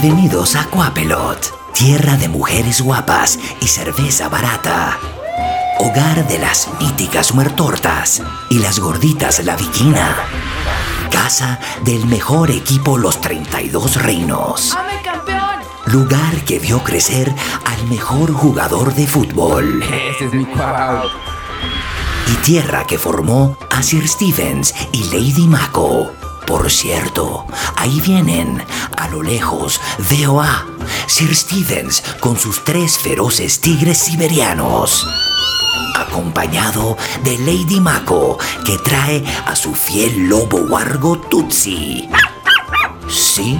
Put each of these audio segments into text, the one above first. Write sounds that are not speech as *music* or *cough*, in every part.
Bienvenidos a Cuapelot, tierra de mujeres guapas y cerveza barata. Hogar de las míticas muertortas y las gorditas La Viquina. Casa del mejor equipo Los 32 Reinos. Lugar que vio crecer al mejor jugador de fútbol. Ese es mi. Y tierra que formó a Sir Stevens y Lady Mako. Por cierto, ahí vienen, a lo lejos, veo a Sir Stevens con sus tres feroces tigres siberianos. Acompañado de Lady Mako, que trae a su fiel lobo wargo Tutsi. Sí,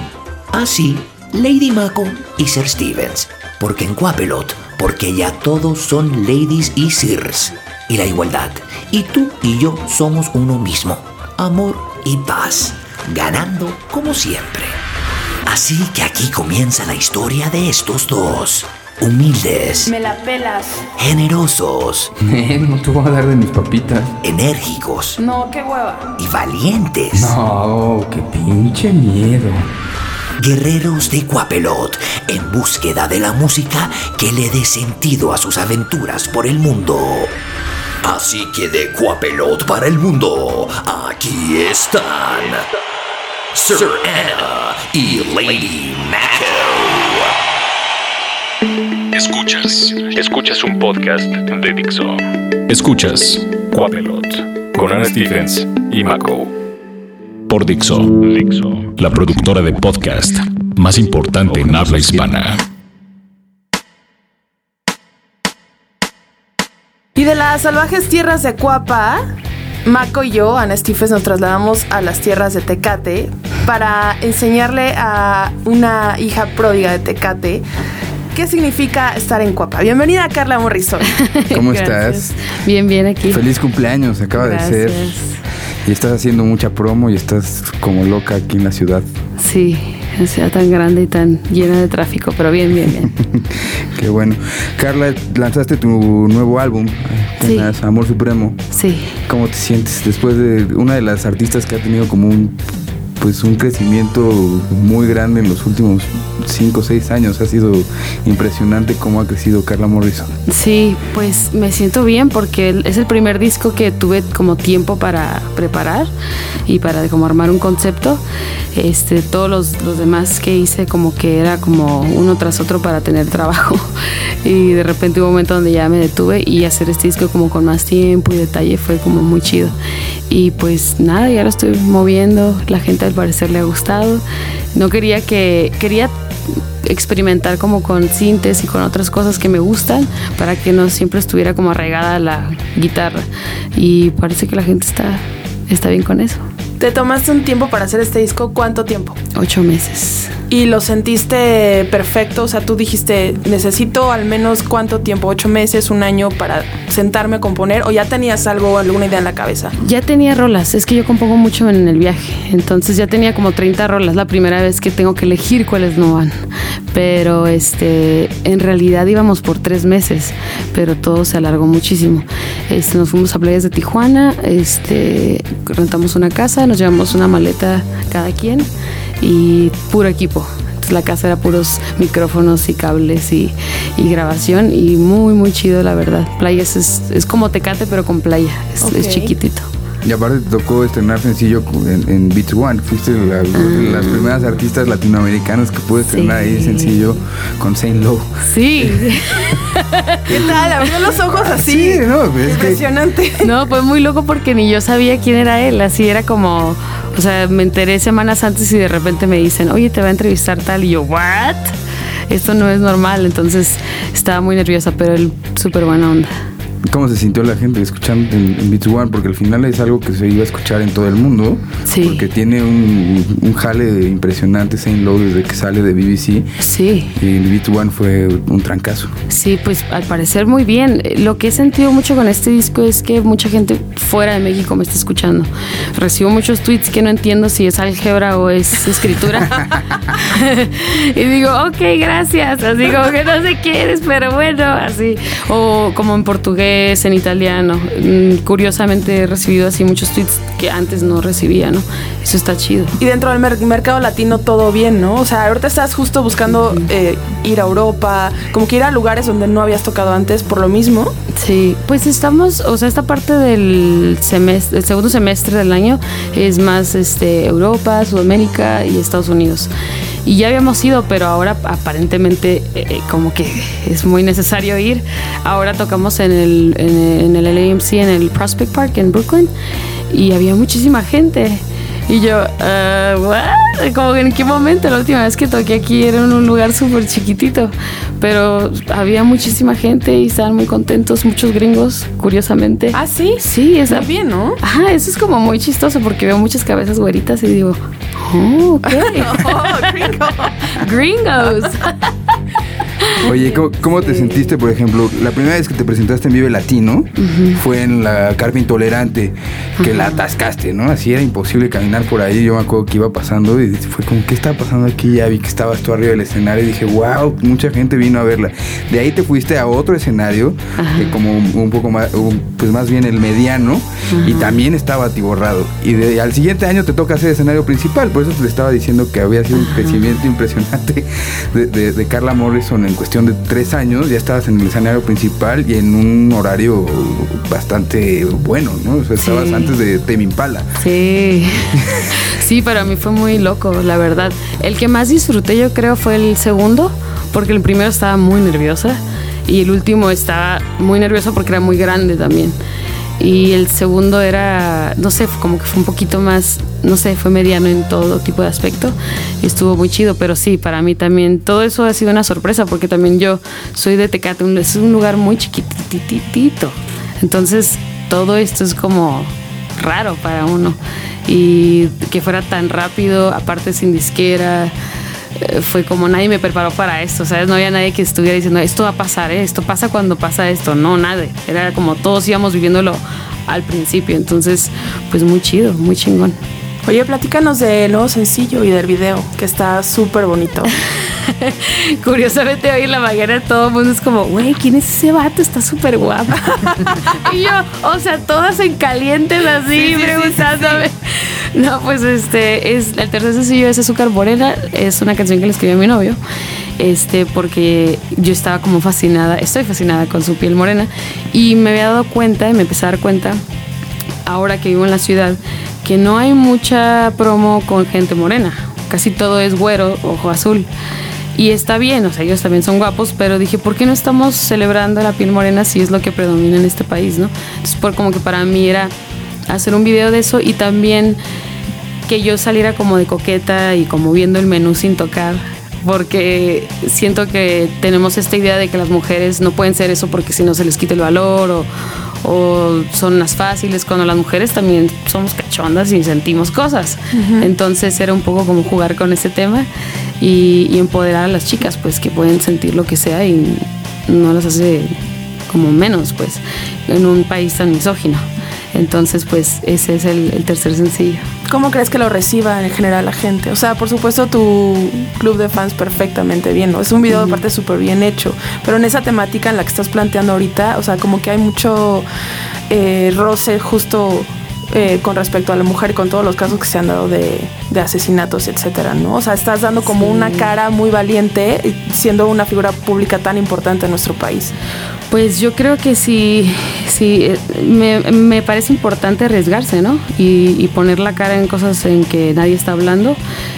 así, Lady Mako y Sir Stevens. Porque en Cuapelot, porque ya todos son ladies y sirs. Y la igualdad. Y tú y yo somos uno mismo. Amor y paz. Ganando como siempre. Así que aquí comienza la historia de estos dos. Humildes, Me la pelas. generosos, no te voy a dar de mis papitas. enérgicos No, qué hueva. y valientes. No, qué pinche miedo. Guerreros de Cuapelot en búsqueda de la música que le dé sentido a sus aventuras por el mundo. Así que de Cuapelot para el mundo, aquí están Sir Anna y Lady Mako. Escuchas, escuchas un podcast de Dixo. Escuchas Cuapelot con Ana Stephens y Mako. Por Dixo, Dixo, la productora de podcast más importante en habla hispana. De las salvajes tierras de Cuapa, Mako y yo, Ana Stephens, nos trasladamos a las tierras de Tecate para enseñarle a una hija pródiga de Tecate qué significa estar en Cuapa. Bienvenida, Carla Morrison. *laughs* ¿Cómo estás? Bien, bien aquí. Feliz cumpleaños, acaba de ser. Gracias. Y estás haciendo mucha promo y estás como loca aquí en la ciudad. Sí, sea, tan grande y tan llena de tráfico, pero bien, bien, bien. *laughs* Qué bueno. Carla, lanzaste tu nuevo álbum, Sí. Amor Supremo. Sí. ¿Cómo te sientes después de una de las artistas que ha tenido como un pues un crecimiento muy grande en los últimos 5 o 6 años? Ha sido impresionante cómo ha crecido Carla Morrison. Sí, pues me siento bien porque es el primer disco que tuve como tiempo para preparar y para como armar un concepto. Este, todos los, los demás que hice como que era como uno tras otro para tener trabajo. *laughs* Y de repente hubo un momento donde ya me detuve y hacer este disco como con más tiempo y detalle fue como muy chido. Y pues nada, ya lo estoy moviendo, la gente al parecer le ha gustado. No quería que, quería experimentar como con sintes y con otras cosas que me gustan para que no siempre estuviera como arraigada la guitarra. Y parece que la gente está, está bien con eso. Te tomaste un tiempo para hacer este disco, ¿cuánto tiempo? Ocho meses. Y lo sentiste perfecto, o sea, tú dijiste, necesito al menos cuánto tiempo, ocho meses, un año para sentarme a componer, o ya tenías algo, alguna idea en la cabeza. Ya tenía rolas, es que yo compongo mucho en el viaje, entonces ya tenía como 30 rolas, la primera vez que tengo que elegir cuáles no van. Pero este, en realidad íbamos por tres meses, pero todo se alargó muchísimo. Este, nos fuimos a playas de Tijuana, este, rentamos una casa, nos llevamos una maleta cada quien y puro equipo. Entonces la casa era puros micrófonos y cables y, y grabación y muy muy chido la verdad. Playas es, es como Tecate pero con playa, es, es chiquitito. Y aparte te tocó estrenar sencillo en, en Beats One. Fuiste la- las primeras artistas latinoamericanas que pude estrenar Ah. Sí. ahí sencillo con Saint Low. Sí, *laughs* *laughs* ¿Qué tal? Abrió los ojos así. Sí, no, es que Impresionante. no, fue muy loco porque ni yo sabía quién era él, así era como, o sea, me enteré semanas antes y de repente me dicen, oye, te va a entrevistar tal, y yo, ¿what? Esto no es normal, entonces estaba muy nerviosa, pero él súper buena onda. ¿Cómo se sintió la gente escuchando en, en Beats One? Porque al final es algo que se iba a escuchar en todo el mundo. Sí. Porque tiene un, un jale impresionante Saint Low desde que sale de BBC. Sí. Y Beats One fue un trancazo. Sí, pues al parecer muy bien. Lo que he sentido mucho con este disco es que mucha gente fuera de México me está escuchando. Recibo muchos tweets que no entiendo si es álgebra o es escritura. *laughs* *laughs* y digo, ok, gracias. Así como que no sé qué eres, pero bueno, así. O como en portugués inglés, en italiano. Mm, Curiosamente he recibido así muchos tweets que antes no recibía, ¿no? Eso está chido. Y dentro del mer- mercado latino todo bien, ¿no? O sea, ahorita estás justo buscando eh, ir a Europa, como que ir a lugares donde no habías tocado antes por lo mismo. Sí, pues estamos, o sea, esta parte del semestre, el segundo semestre del año es más este Europa, Sudamérica y Estados Unidos. Y ya habíamos ido, pero ahora aparentemente eh, eh, como que *laughs* es muy necesario ir. Ahora tocamos en el, en el, en el LAMC, en el Prospect Park en Brooklyn, y había muchísima gente. Y yo, ah, what? como en qué momento la última vez que toqué aquí era en un lugar súper chiquitito, pero había muchísima gente y estaban muy contentos, muchos gringos, curiosamente. Ah, sí. Sí, es Está bien, ¿no? Ajá, eso es como muy chistoso porque veo muchas cabezas güeritas y digo, oh, ok. *laughs* Oh, gringo. *laughs* Gringos. *laughs* Oye, ¿cómo, cómo te sentiste, por ejemplo? La primera vez que te presentaste en Vive Latino fue en la Carpa Intolerante, que la atascaste, ¿no? Así era imposible caminar por ahí. Yo me acuerdo que iba pasando y fue como, ¿qué está pasando aquí? Ya vi que estabas tú arriba del escenario y dije, wow, mucha gente vino a verla. De ahí te fuiste a otro escenario, que como un, poco más, pues más bien el mediano, y también estaba atiborrado. Y de- al siguiente año te toca hacer escenario principal, por eso te estaba diciendo que había sido un crecimiento impresionante *laughs* de, de- de Carla Morrison en cuestión de tres años. Ya estabas en el escenario principal y en un horario bastante bueno, ¿no? O sea, estabas Sí. antes de Tame Impala. Sí. *laughs* Sí, para mí fue muy loco, la verdad. El que más disfruté yo creo fue el segundo, porque el primero estaba muy nerviosa y el último estaba muy nervioso porque era muy grande también. Y el segundo era, no sé, como que fue un poquito más, no sé, fue mediano en todo tipo de aspecto y estuvo muy chido, pero sí, para mí también todo eso ha sido una sorpresa porque también yo soy de Tecate, es un lugar muy chiquititito. Entonces, todo esto es como raro para uno. Y que fuera tan rápido, aparte sin disquera, fue como nadie me preparó para esto, ¿sabes? No había nadie que estuviera diciendo, esto va a pasar, ¿eh? esto pasa cuando pasa esto. No, nadie. Era como todos íbamos viviéndolo al principio. Entonces, pues muy chido, muy chingón. Oye, platícanos del nuevo sencillo y del video, que está súper bonito. *laughs* *laughs* Curiosamente hoy en la mañana todo el mundo es como, güey, ¿quién es ese vato? Está súper guapo. *laughs* y yo, o sea, todas en calientes así, preguntándome. No, pues este, es el tercer sencillo es Azúcar Morena, es una canción que le escribí a mi novio. Este, porque yo estaba como fascinada, estoy fascinada con su piel morena y me había dado cuenta, y me empecé a dar cuenta ahora que vivo en la ciudad, que no hay mucha promo con gente morena. Casi todo es güero, ojo azul. Y está bien, o sea, ellos también son guapos, pero dije, ¿por qué no estamos celebrando la piel morena si es lo que predomina en este país, no? Entonces, por como que para mí era hacer un video de eso y también que yo saliera como de coqueta y como viendo el menú sin tocar, porque siento que tenemos esta idea de que las mujeres no pueden ser eso porque si no se les quita el valor o, o son las fáciles, cuando las mujeres también somos cachondas y sentimos cosas. Entonces era un poco como jugar con ese tema y, y empoderar a las chicas, pues que pueden sentir lo que sea y no las hace como menos, pues, en un país tan misógino. Entonces, pues ese es el, el tercer sencillo. ¿Cómo crees que lo reciba en general la gente? O sea, por supuesto tu club de fans perfectamente bien, ¿no? Es un video de parte súper bien hecho, pero en esa temática en la que estás planteando ahorita, o sea, como que hay mucho eh, roce justo eh, con respecto a la mujer con todos los casos que se han dado de, de asesinatos, etcétera, ¿no? O sea, estás dando como Sí. una cara muy valiente siendo una figura pública tan importante en nuestro país. Pues yo creo que sí, sí eh, me, me parece importante arriesgarse, ¿no? Y, y poner la cara en cosas en que nadie está hablando.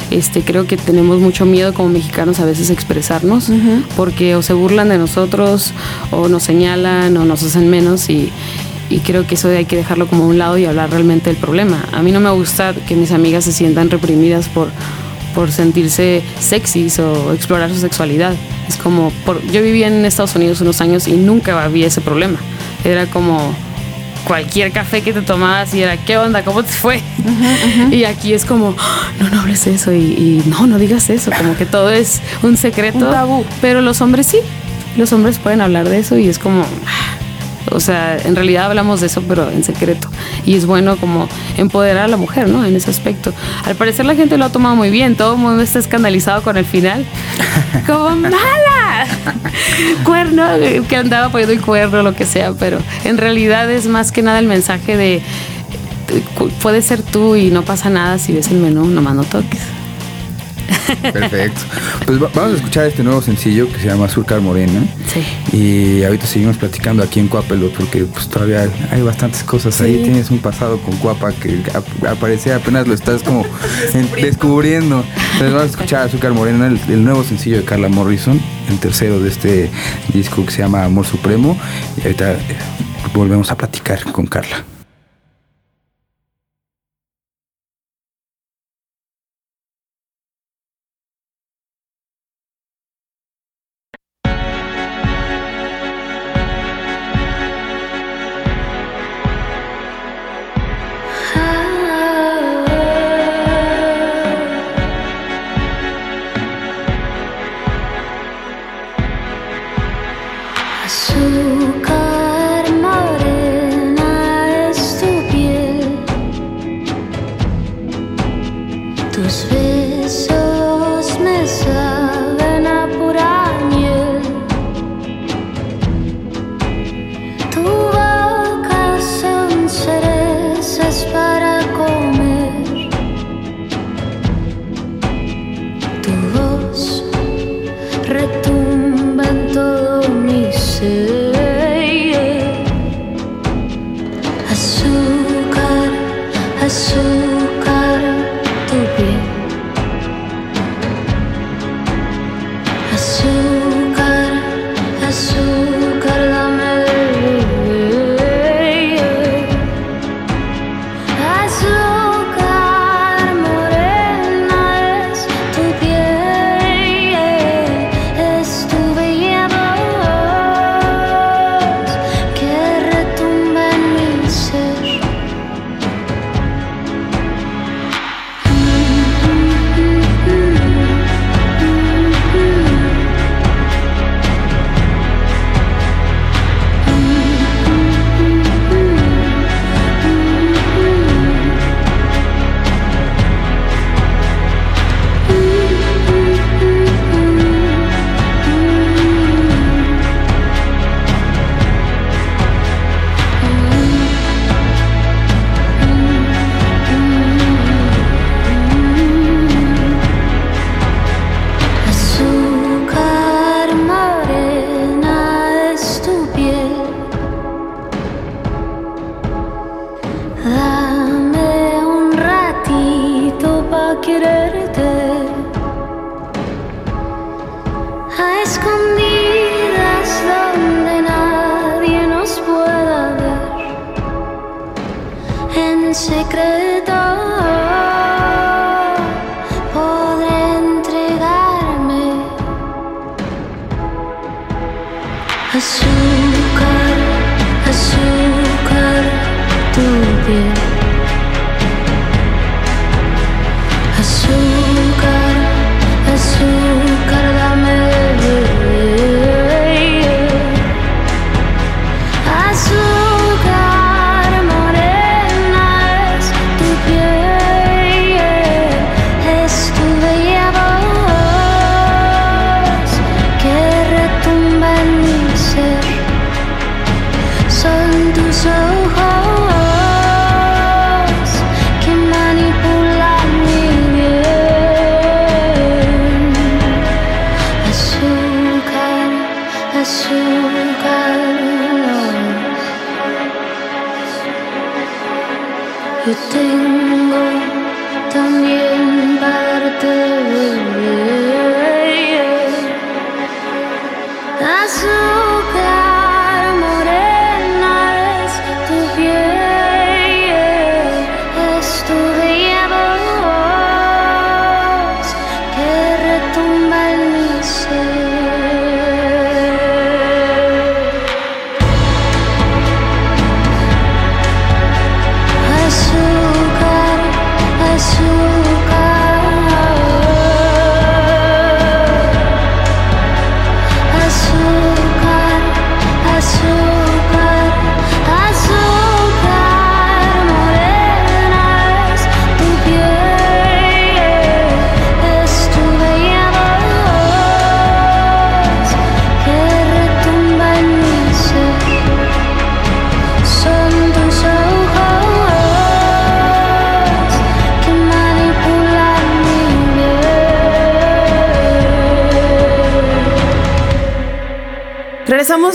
Este, creo que tenemos mucho miedo como mexicanos a veces a expresarnos, porque o se burlan de nosotros, o nos señalan, o nos hacen menos, y, y creo que eso hay que dejarlo como a un lado y hablar realmente del problema. A mí no me gusta que mis amigas se sientan reprimidas por, por sentirse sexys o explorar su sexualidad. Es como, por, yo vivía en Estados Unidos unos años y nunca había ese problema. Era como cualquier café que te tomabas y era, ¿qué onda? ¿Cómo te fue? *laughs* Y aquí es como, "Ah, no, no hables eso y, y no, no digas eso. Como que todo es un secreto. Un tabú. Pero los hombres sí. Los hombres pueden hablar de eso y es como, "Ah". O sea, en realidad hablamos de eso, pero en secreto. Y es bueno como empoderar a la mujer, ¿no? En ese aspecto. Al parecer la gente lo ha tomado muy bien. Todo el mundo está escandalizado con el final. *laughs* Como mala. cuerno, que andaba poniendo el cuerno, lo que sea, pero en realidad es más que nada el mensaje de puede ser tú y no pasa nada si ves el menú, nomás no toques. Perfecto. Pues vamos a escuchar este nuevo sencillo que se llama Azúcar Morena. Sí. Y ahorita seguimos platicando aquí en Cuapelo porque pues todavía hay bastantes cosas ahí. Tienes un pasado con Cuapa que aparece apenas lo estás como descubriendo. Entonces vamos a escuchar Azúcar Morena, el, nuevo sencillo de Carla Morrison, el tercero de este disco que se llama Amor Supremo. Y ahorita eh, volvemos a platicar con Carla.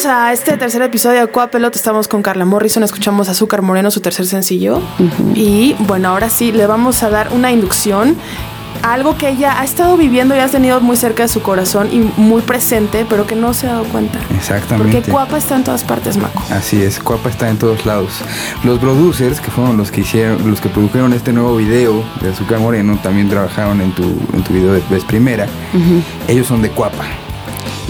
A este tercer episodio de Cuapelot. Estamos con Carla Morrison, escuchamos Azúcar Moreno, su tercer sencillo. Y bueno, ahora sí, le vamos a dar una inducción a algo que ella ha estado viviendo y ha tenido muy cerca de su corazón y muy presente, pero que no se ha dado cuenta. Exactamente. Porque Cuapa está en todas partes, Maco. Así es, Cuapa está en todos lados. Los producers, que fueron los que hicieron, los que produjeron este nuevo video de Azúcar Moreno, también trabajaron en tu, en tu video de Vez Primera. Ellos son de Cuapa.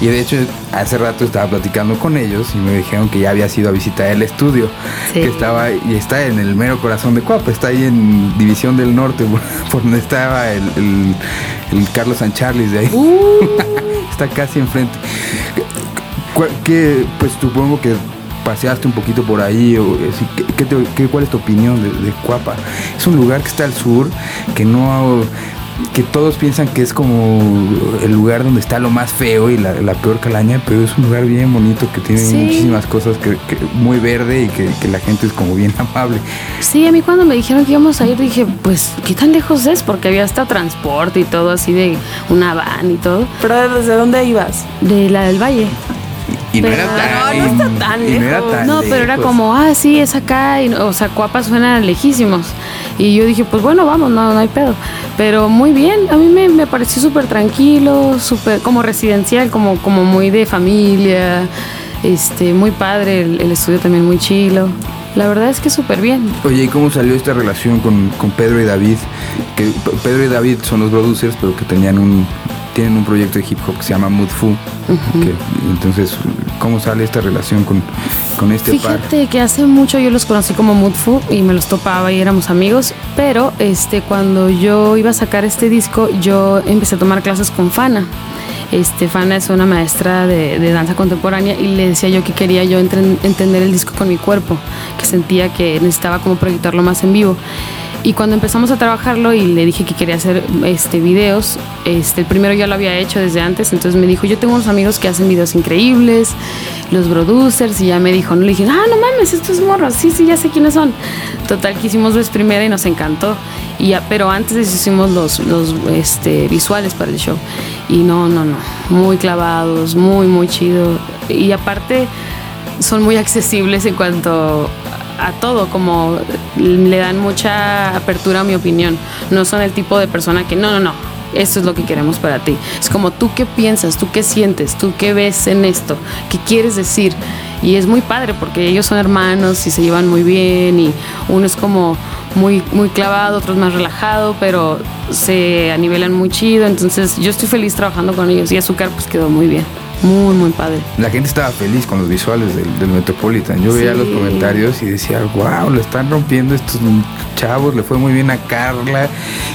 Y de hecho, hace rato estaba platicando con ellos y me dijeron que ya había sido a visitar el estudio, Sí. que estaba y está en el mero corazón de Cuapa, está ahí en División del Norte, *laughs* por donde estaba el, el- el Carlos San Charles de ahí. *laughs* está casi enfrente. ¿Cuál- qué, pues supongo que paseaste un poquito por ahí. O, así, ¿qué- qué- ¿Cuál es tu opinión de, de Cuapa? Es un lugar que está al sur, que no que todos piensan que es como el lugar donde está lo más feo y la, la peor calaña, pero es un lugar bien bonito que tiene Sí. muchísimas cosas que, que- muy verde y que, que la gente es como bien *laughs* amable. Sí, a mí cuando me dijeron que íbamos a ir dije, pues, ¿qué tan lejos es? Porque había hasta transporte y todo así de una van y todo. Pero ¿desde dónde ibas? De la del Valle. Y no Pero- era tan, No, no está tan y no era lejos. tan No, pero era lejos. como, ah, sí, es acá. Y, o sea, Cuapa suena lejísimos. Y yo dije, pues bueno, vamos, no, no hay pedo. Pero muy bien, a mí me, me pareció súper tranquilo, súper como residencial, como, como muy de familia. Este, muy padre, el, estudio también muy chilo. La verdad es que súper bien. Oye, ¿y cómo salió esta relación con, con Pedro y David? Que Pedro y David son los producers, pero que tenían un tienen un proyecto de hip hop que se llama Mood Fu. que- entonces, ¿cómo sale esta relación con, con este par? Fíjate que hace mucho yo los conocí como Moodfu y me los topaba y éramos amigos, pero este cuando yo iba a sacar este disco yo empecé a tomar clases con Fana. Este, Fana es una maestra de, de danza contemporánea y le decía yo que quería yo entren- entender el disco con mi cuerpo, que sentía que necesitaba como proyectarlo más en vivo. Y cuando empezamos a trabajarlo y le dije que quería hacer este, videos, este, el primero ya lo había hecho desde antes, entonces me dijo, yo tengo unos amigos que hacen videos increíbles, los producers, y ya me dijo, no le dije, ah, no mames, estos morros, sí, sí, ya sé quiénes son. Total, que hicimos vez primera y nos encantó. Y ya, pero antes hicimos los, los este, visuales para el show. Y no, no, no, muy clavados, muy, muy chido. Y aparte son muy *laughs* accesibles en cuanto a todo, como le dan mucha apertura a mi opinión. No son el tipo de persona que, no, no, no, esto es lo que queremos para ti. Es como tú qué piensas, tú qué sientes, tú qué ves en esto, qué quieres decir. Y es muy padre porque ellos son hermanos y se llevan muy bien y uno es como muy, muy clavado, otro es más relajado, pero se anivelan muy chido. Entonces yo estoy feliz trabajando con ellos y Azúcar pues quedó muy bien. Muy, muy padre. La gente estaba feliz con los visuales del, del Metropolitan. Yo veía Sí. los comentarios y decía, wow, lo están rompiendo estos chavos, le fue muy bien a Carla.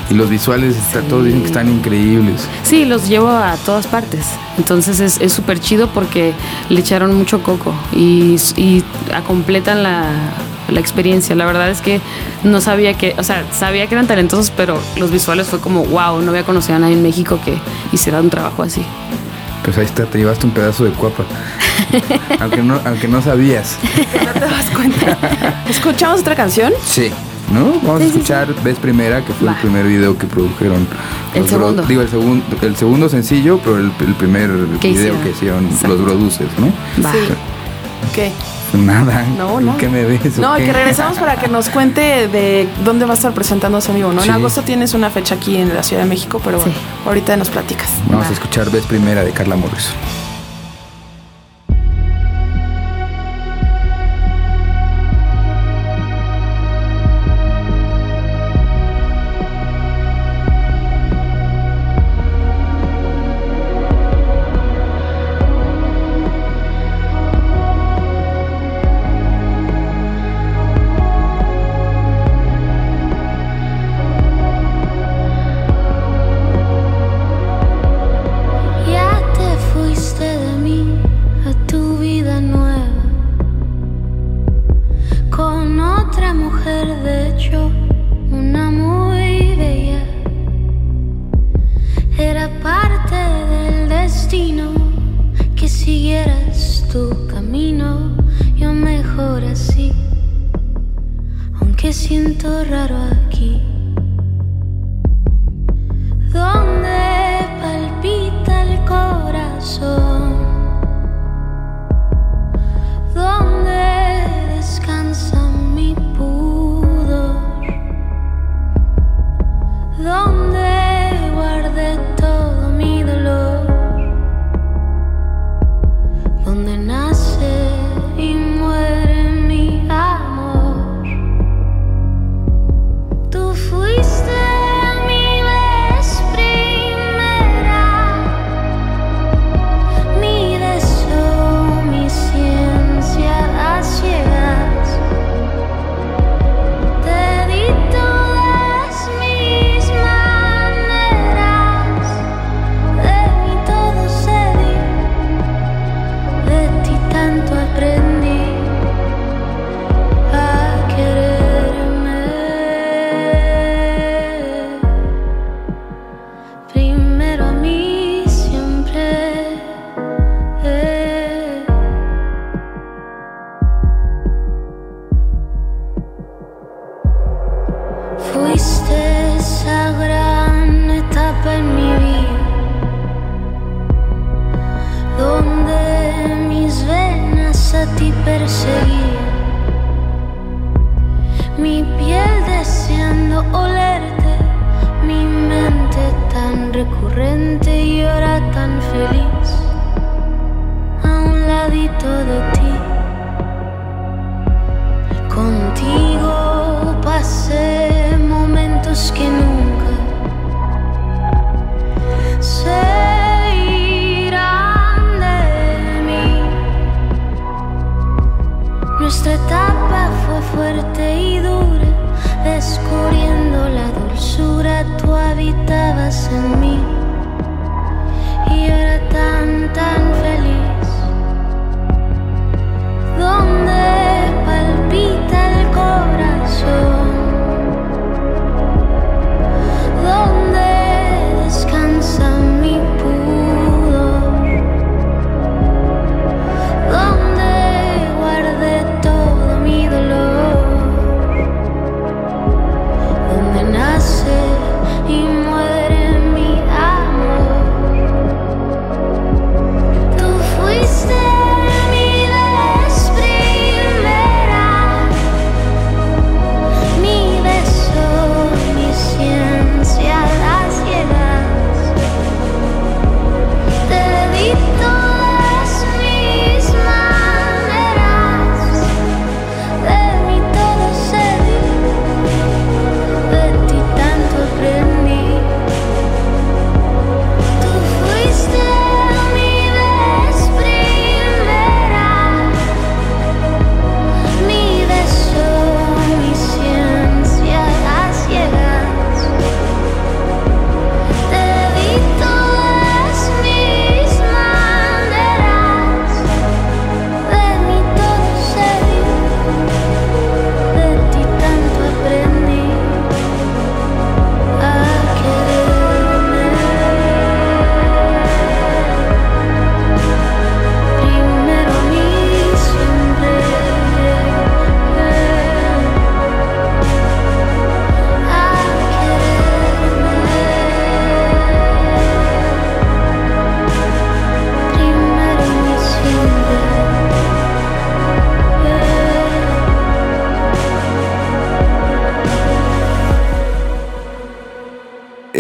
Y los visuales, está, todos dicen que están increíbles. Sí, los llevo a todas partes. Entonces es es súper chido porque le echaron mucho coco y, y completan la, la experiencia. La verdad es que no sabía que, o sea, sabía que eran talentosos, pero los visuales fue como, wow, no había conocido a nadie en México que hiciera un trabajo así. Pues ahí está, te llevaste un pedazo de cuapa. *laughs* aunque, no, aunque no sabías. No te das cuenta. ¿Escuchamos otra canción? Sí. ¿No? Vamos Sí, a sí, escuchar Ves Primera, que fue Va. el primer video que produjeron. El bro- segundo. Digo, el, segundo el segundo sencillo, pero el, el primer ¿Qué video hicieron? que hicieron Exacto. los producers, ¿no? Va. Sí. ¿Qué? Nada. No, no. ¿Qué me ves? No, qué? que regresamos para que nos cuente de dónde va a estar presentándose en vivo, ¿no? Sí. En agosto tienes una fecha aquí en la Ciudad de México, pero bueno, Sí. ahorita nos platicas. Vamos a escuchar Ves Primera de Carla Morrison.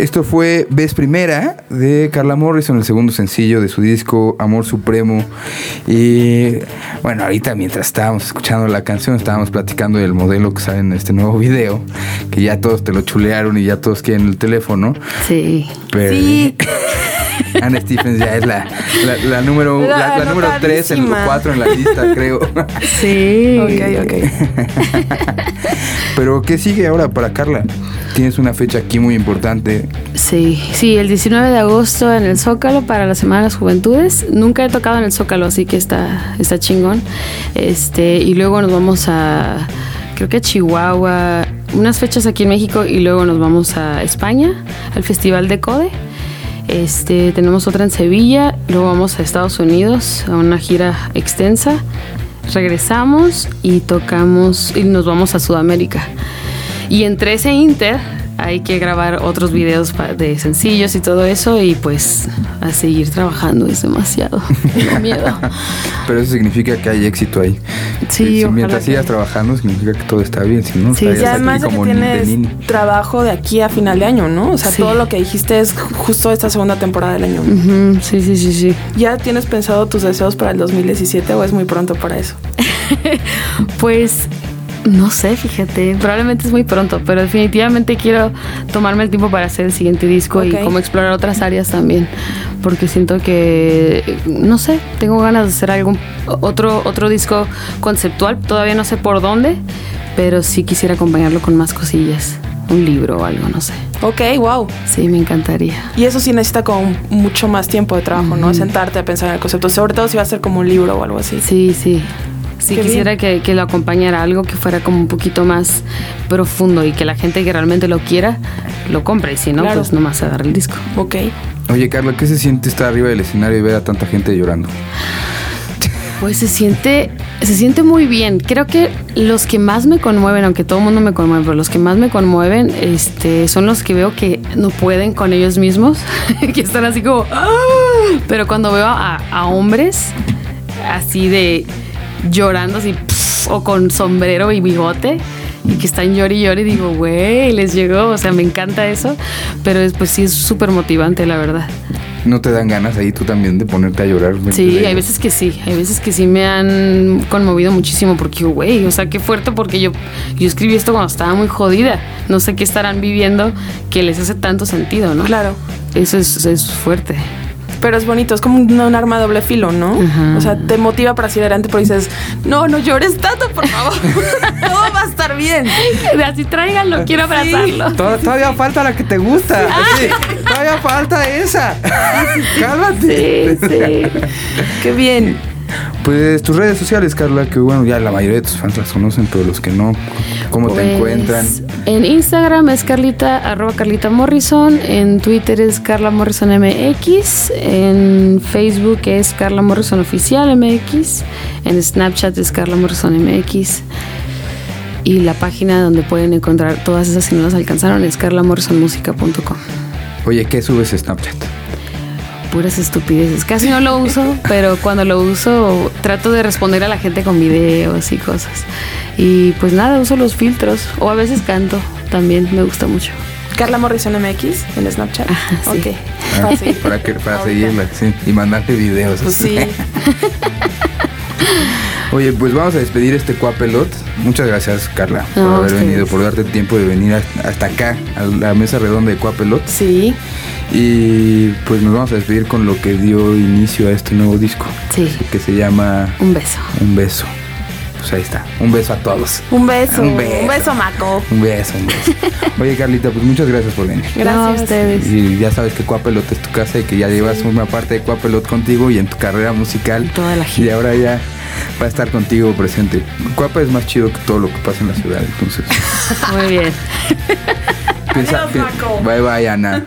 Esto fue Ves Primera de Carla Morrison, el segundo sencillo de su disco Amor Supremo. Y bueno, ahorita mientras estábamos escuchando la canción, estábamos platicando del modelo que sale en este nuevo video, que ya todos te lo chulearon y ya todos quieren el teléfono. Sí. Pero Sí. *laughs* *laughs* Anne Stephens ya es la, la, la número, la, La la número 3 en anotadísima. 4 en la lista, creo. *laughs* Sí. Ok, ok. *laughs* Pero ¿qué sigue ahora para Carla? Tienes una fecha aquí muy importante. Sí, sí, el 19 de agosto en el Zócalo para la Semana de las Juventudes. Nunca he tocado en el Zócalo, así que está, está chingón. Este, y luego nos vamos a, creo que a Chihuahua, unas fechas aquí en México y luego nos vamos a España, al Festival de Code. Este, tenemos otra en Sevilla, luego vamos a Estados Unidos a una gira extensa. Regresamos y tocamos y nos vamos a Sudamérica. Y entre ese inter hay que grabar otros videos de sencillos y todo eso y pues a seguir trabajando es demasiado. *laughs* Tengo miedo. Pero eso significa que hay éxito ahí. Sí, Si ojalá mientras que- sigas trabajando, significa que todo está bien. Si no, Sí, Y además de que como ni- de tienes trabajo de aquí a final de año, ¿no? O sea, Sí. todo lo que dijiste es justo esta segunda temporada del año. Sí, sí, sí, sí. ¿Ya tienes pensado tus deseos para el 2017 o es muy pronto para eso? *laughs* Pues no sé, fíjate, probablemente es muy pronto, pero definitivamente quiero tomarme el tiempo para hacer el siguiente disco y como explorar otras áreas también, porque siento que, no sé, tengo ganas de hacer algún otro, otro disco conceptual, todavía no sé por dónde, pero sí quisiera acompañarlo con más cosillas, un libro o algo, no sé. Ok, wow. Sí, me encantaría. Y eso sí necesita como mucho más tiempo de trabajo, ¿no? Sentarte a pensar en el concepto. Sobre todo si va a ser como un libro o algo así. Sí, sí. Sí, Qué quisiera que, que lo acompañara algo que fuera como un poquito más profundo y que la gente que realmente lo quiera lo compre y si no, Claro. pues nomás agarre el disco. Ok. Oye, Carla, ¿qué se siente estar arriba del escenario y ver a tanta gente llorando? Pues se siente, se siente muy bien. Creo que los que más me conmueven, aunque todo el mundo me conmueve, pero los que más me conmueven, este, son los que veo que no pueden con ellos mismos, *laughs* que están así como, "Ah". pero cuando veo a, a hombres así de llorando así, o con sombrero y bigote. Y que están llori y llori, digo, güey, les llegó, o sea, me encanta eso, pero después sí es súper motivante, la verdad. ¿No te dan ganas ahí tú también de ponerte a llorar? Sí, hay veces que sí, hay veces que sí me han conmovido muchísimo porque, güey, o sea, qué fuerte porque yo, yo escribí esto cuando estaba muy jodida. No sé qué estarán viviendo que les hace tanto sentido, ¿no? Claro. Eso es, es fuerte. Pero es bonito, es como un, un arma doble filo, ¿no? O sea, te motiva para seguir adelante, pero dices, no, no llores tanto, por favor. *laughs* Todo va a estar bien. Así tráiganlo, quiero abrazarlo. Tod- Todavía falta la que te gusta. Sí, todavía falta esa. Cálmate. Sí, sí. Qué bien. Pues tus redes sociales, Carla, que bueno, ya la mayoría de tus fans las conocen, pero los que no, ¿cómo te Pues, encuentran? En Instagram es Carlita, arroba Carlita Morrison. En Twitter es Carla Morrison MX. En Facebook es Carla Morrison Oficial MX. En Snapchat es Carla Morrison MX. Y la página donde pueden encontrar todas esas si no las alcanzaron es carlamorrisonmusica.com. Oye, ¿qué subes Snapchat? Puras estupideces. Casi no lo uso, *laughs* pero cuando lo uso trato de responder a la gente con videos y cosas. Y pues nada, uso los filtros. O a veces canto. También me gusta mucho. Carla Morrison MX en Snapchat. sí. Ok. Ah, Fácil. para que, para Ahorita. seguirla, sí, y mandarte videos. Pues sí. *laughs* Oye, pues vamos a despedir este Cuapelot. Muchas gracias, Carla, por haber venido, por darte tiempo de venir hasta hasta acá, a la mesa redonda de Cuapelot. Sí. Y pues nos vamos a despedir con lo que dio inicio a este nuevo disco, Sí. que se llama Un beso. Un beso. Pues ahí está, un beso a todos. Un beso. Un Un beso. beso, Maco. Un beso, un beso. *laughs* Oye, Carlita, pues muchas gracias por venir. Gracias. A ustedes. Y ya sabes que Cuapelot es tu casa y que ya llevas una parte de Cuapelot contigo y en tu carrera musical. Toda la Y gira. ahora ya va a estar contigo presente. Cuapa es más chido que todo lo que pasa en la ciudad, entonces. *laughs* Muy bien. piensa, Adiós, Maco. Bye bye, Ana.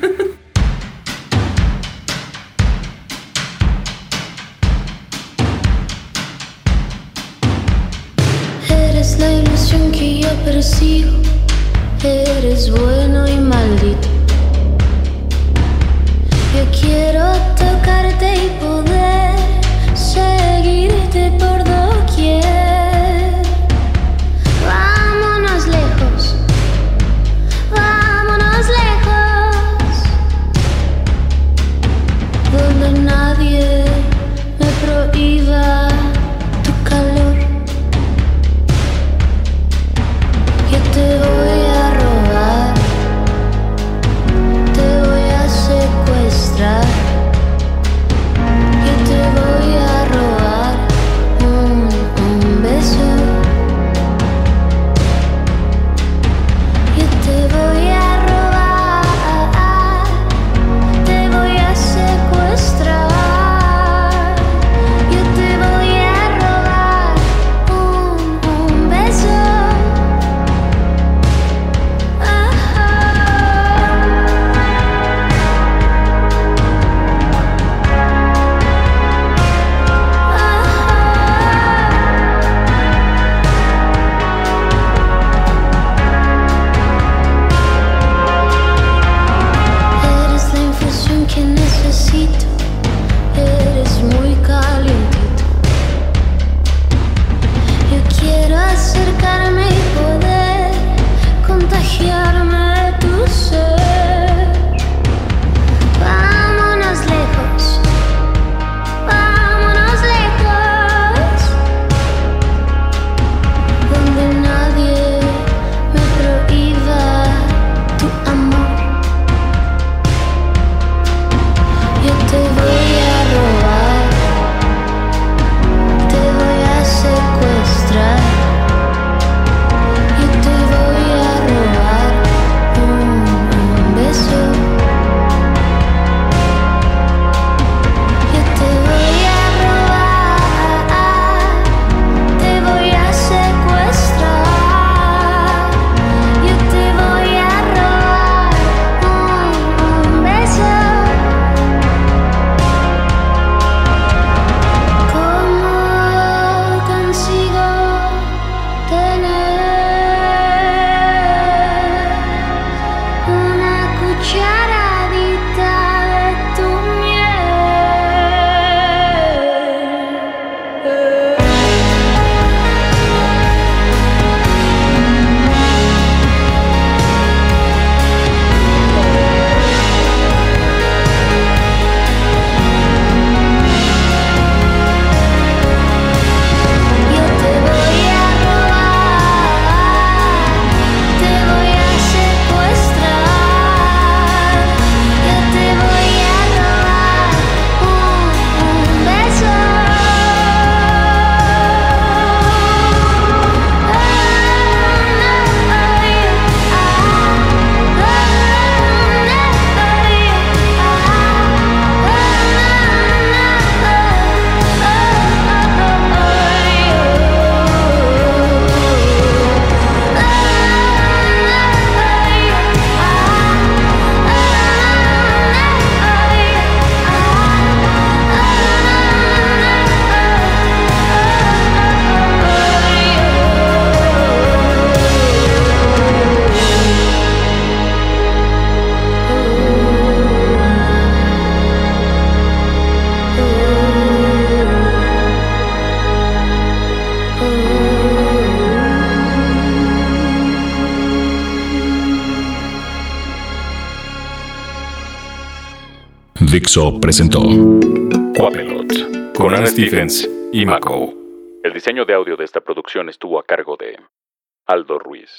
Dixo presentó Quapelot con Ana Stephens y Mako. El diseño de audio de esta producción estuvo a cargo de Aldo Ruiz.